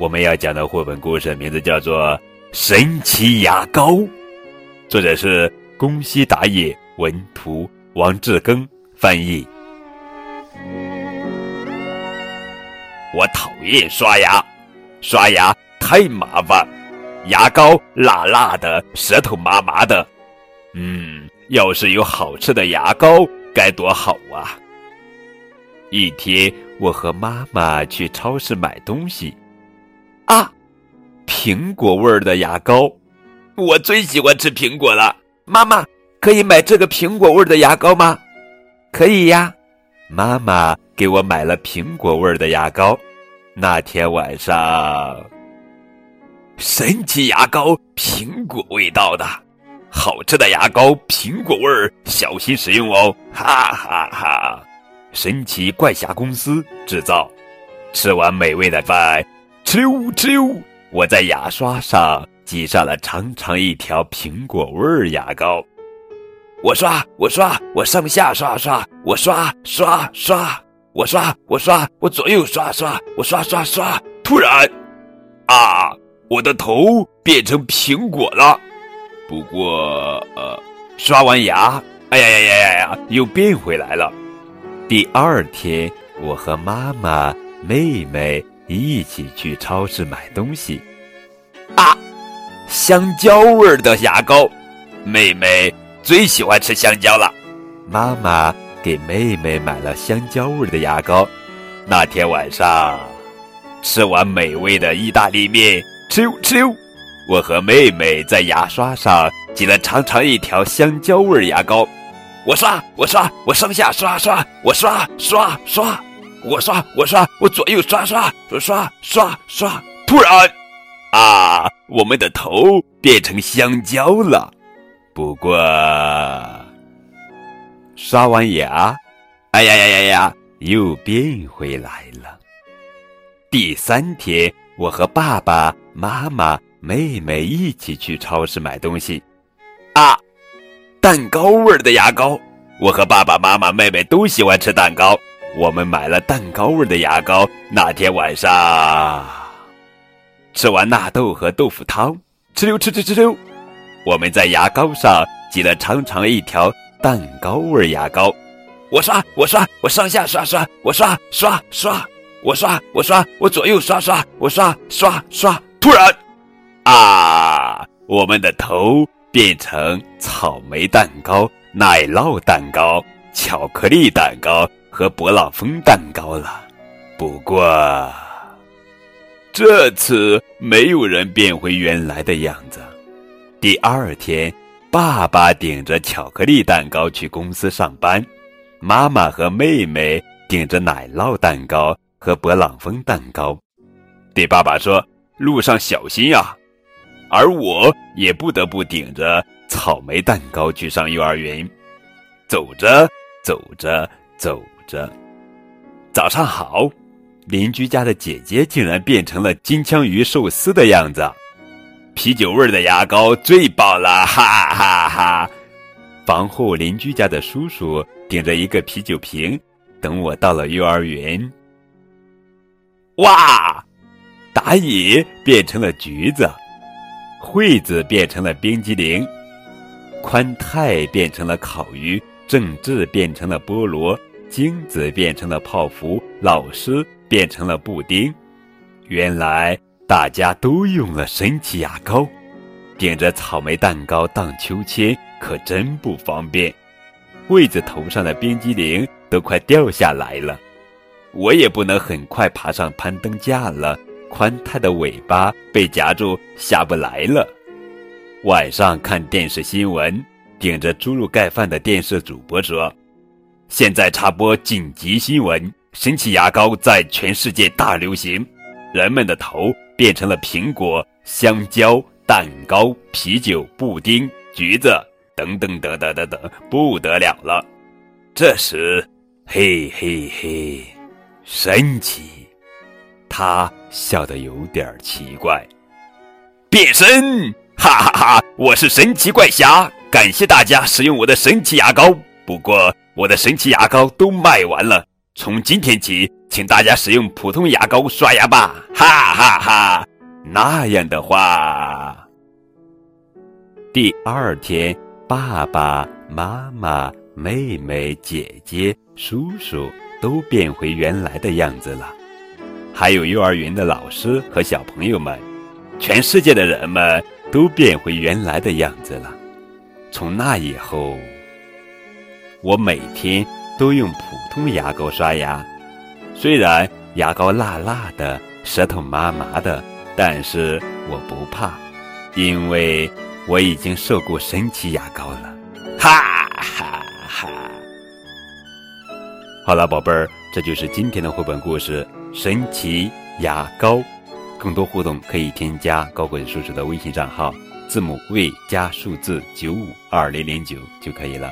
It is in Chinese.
我们要讲的绘本故事名字叫做《神奇牙膏》，作者是宫西达也，文图王志庚翻译。我讨厌刷牙，刷牙太麻烦，牙膏辣辣的，舌头麻麻的。嗯。要是有好吃的牙膏，该多好啊！一天，我和妈妈去超市买东西，啊，苹果味儿的牙膏，我最喜欢吃苹果了。妈妈，可以买这个苹果味儿的牙膏吗？可以呀，妈妈给我买了苹果味儿的牙膏。那天晚上，神奇牙膏，苹果味道的。好吃的牙膏，苹果味儿，小心使用哦！哈哈哈！神奇怪侠公司制造。吃完美味的饭，哧溜哧溜，我在牙刷上挤上了长长一条苹果味儿牙膏。我刷，我刷，我上下刷刷，我刷刷刷，我刷我刷，我左右刷刷，我刷刷刷。突然，啊，我的头变成苹果了。不过，呃，刷完牙，哎呀呀呀呀呀，又变回来了。第二天，我和妈妈、妹妹一起去超市买东西。啊，香蕉味儿的牙膏，妹妹最喜欢吃香蕉了。妈妈给妹妹买了香蕉味的牙膏。那天晚上，吃完美味的意大利面，吃溜吃溜。我和妹妹在牙刷上挤了长长一条香蕉味牙膏，我刷我刷我上下刷刷我刷刷刷我刷我刷我左右刷刷刷刷刷，突然，啊，我们的头变成香蕉了。不过，刷完牙，哎呀呀呀呀，又变回来了。第三天，我和爸爸妈妈。妹妹一起去超市买东西，啊，蛋糕味儿的牙膏。我和爸爸妈妈、妹妹都喜欢吃蛋糕，我们买了蛋糕味的牙膏。那天晚上，吃完纳豆和豆腐汤，哧溜哧哧哧溜，我们在牙膏上挤了长长一条蛋糕味牙膏。我刷，我刷，我上下刷刷，我刷刷刷，我刷我刷，我左右刷刷，我刷刷刷。突然。啊！我们的头变成草莓蛋糕、奶酪蛋糕、巧克力蛋糕和勃朗峰蛋糕了。不过，这次没有人变回原来的样子。第二天，爸爸顶着巧克力蛋糕去公司上班，妈妈和妹妹顶着奶酪蛋糕和勃朗峰蛋糕，对爸爸说：“路上小心呀。”而我也不得不顶着草莓蛋糕去上幼儿园，走着走着走着，早上好，邻居家的姐姐竟然变成了金枪鱼寿司的样子，啤酒味的牙膏最棒了，哈哈哈！房后邻居家的叔叔顶着一个啤酒瓶，等我到了幼儿园。哇，打野变成了橘子。惠子变成了冰激凌，宽太变成了烤鱼，正治变成了菠萝，精子变成了泡芙，老师变成了布丁。原来大家都用了神奇牙膏，顶着草莓蛋糕荡秋千可真不方便。惠子头上的冰激凌都快掉下来了，我也不能很快爬上攀登架了。宽太的尾巴被夹住，下不来了。晚上看电视新闻，顶着猪肉盖饭的电视主播说：“现在插播紧急新闻，神奇牙膏在全世界大流行，人们的头变成了苹果、香蕉、蛋糕、啤酒、布丁、橘子等等等等等等，不得了了。这时，嘿嘿嘿，神奇！他笑得有点奇怪。变身，哈哈哈！我是神奇怪侠，感谢大家使用我的神奇牙膏。不过，我的神奇牙膏都卖完了，从今天起。请大家使用普通牙膏刷牙吧，哈哈哈！那样的话，第二天，爸爸妈妈、妹妹、姐姐、叔叔都变回原来的样子了，还有幼儿园的老师和小朋友们，全世界的人们都变回原来的样子了。从那以后，我每天都用普通牙膏刷牙。虽然牙膏辣辣的，舌头麻麻的，但是我不怕，因为我已经受过神奇牙膏了，哈哈哈！好了，宝贝儿，这就是今天的绘本故事《神奇牙膏》。更多互动可以添加高贵叔叔的微信账号，字母 V 加数字九五二零零九就可以了。